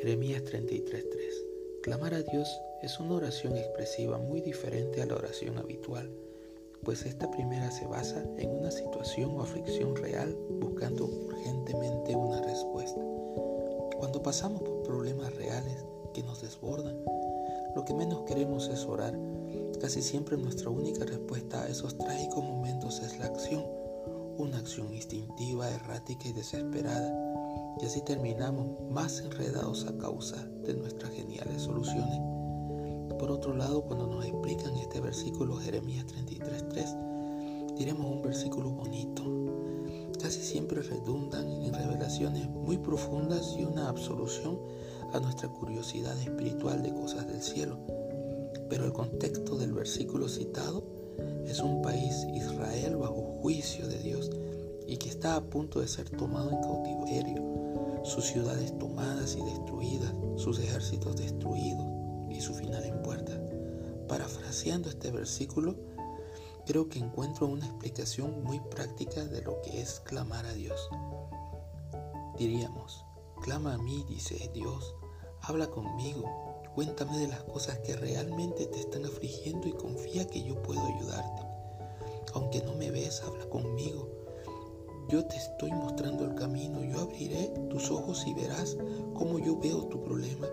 Jeremías 33:3 Clamar a Dios es una oración expresiva muy diferente a la oración habitual, pues esta primera se basa en una situación o aflicción real buscando urgentemente una respuesta. Cuando pasamos por problemas reales que nos desbordan, lo que menos queremos es orar. Casi siempre nuestra única respuesta a esos trágicos momentos es la acción, una acción instintiva, errática y desesperada y así terminamos más enredados a causa de nuestras geniales soluciones. Por otro lado, cuando nos explican este versículo Jeremías 33.3, diremos un versículo bonito. Casi siempre redundan en revelaciones muy profundas y una absolución a nuestra curiosidad espiritual de cosas del cielo. Pero el contexto del versículo citado es un país, Israel, bajo juicio de Dios y que está a punto de ser tomado en cautiverio sus ciudades tomadas y destruidas, sus ejércitos destruidos y su final en puerta. Parafraseando este versículo, creo que encuentro una explicación muy práctica de lo que es clamar a Dios. Diríamos, clama a mí, dice Dios, habla conmigo, cuéntame de las cosas que realmente te están afligiendo y confía que yo puedo ayudarte. Aunque no me ves, habla conmigo yo te estoy mostrando el camino, yo abriré tus ojos y verás cómo yo veo tu problema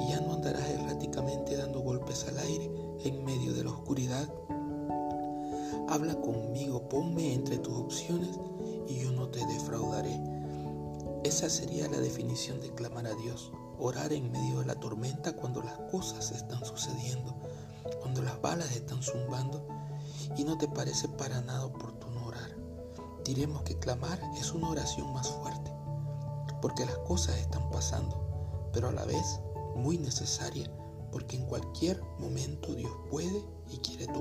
y ya no andarás erráticamente dando golpes al aire en medio de la oscuridad. Habla conmigo, ponme entre tus opciones y yo no te defraudaré. Esa sería la definición de clamar a Dios, orar en medio de la tormenta cuando las cosas están sucediendo, cuando las balas están zumbando y no te parece para nada oportuno diremos que clamar es una oración más fuerte, porque las cosas están pasando, pero a la vez muy necesaria, porque en cualquier momento Dios puede y quiere control.